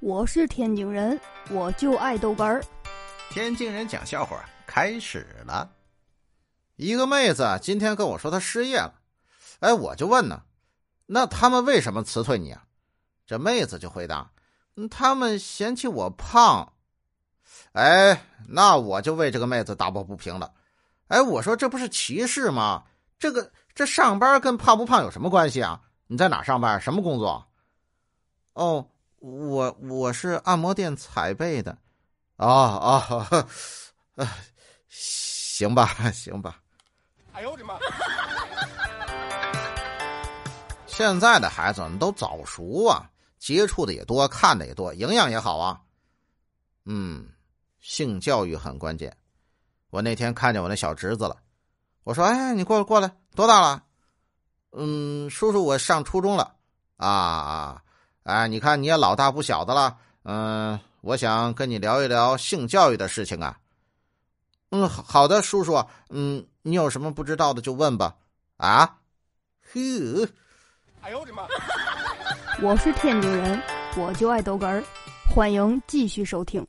我是天津人，我就爱豆干儿。天津人讲笑话开始了。一个妹子今天跟我说她失业了，哎，我就问呢，那他们为什么辞退你啊？这妹子就回答：“他们嫌弃我胖。”哎，那我就为这个妹子打抱不平了。哎，我说这不是歧视吗？这个这上班跟胖不胖有什么关系啊？你在哪上班？什么工作？哦。我我是按摩店踩背的，啊啊，行吧行吧。哎呦我的妈！现在的孩子们都早熟啊，接触的也多，看的也多，营养也好啊。嗯，性教育很关键。我那天看见我那小侄子了，我说：“哎，你过来过来，多大了？”嗯，叔叔，我上初中了。啊啊。哎，你看你也老大不小的了，嗯，我想跟你聊一聊性教育的事情啊。嗯，好的，叔叔，嗯，你有什么不知道的就问吧。啊，呵，哎呦我的妈！我是天津人，我就爱逗哏儿，欢迎继续收听。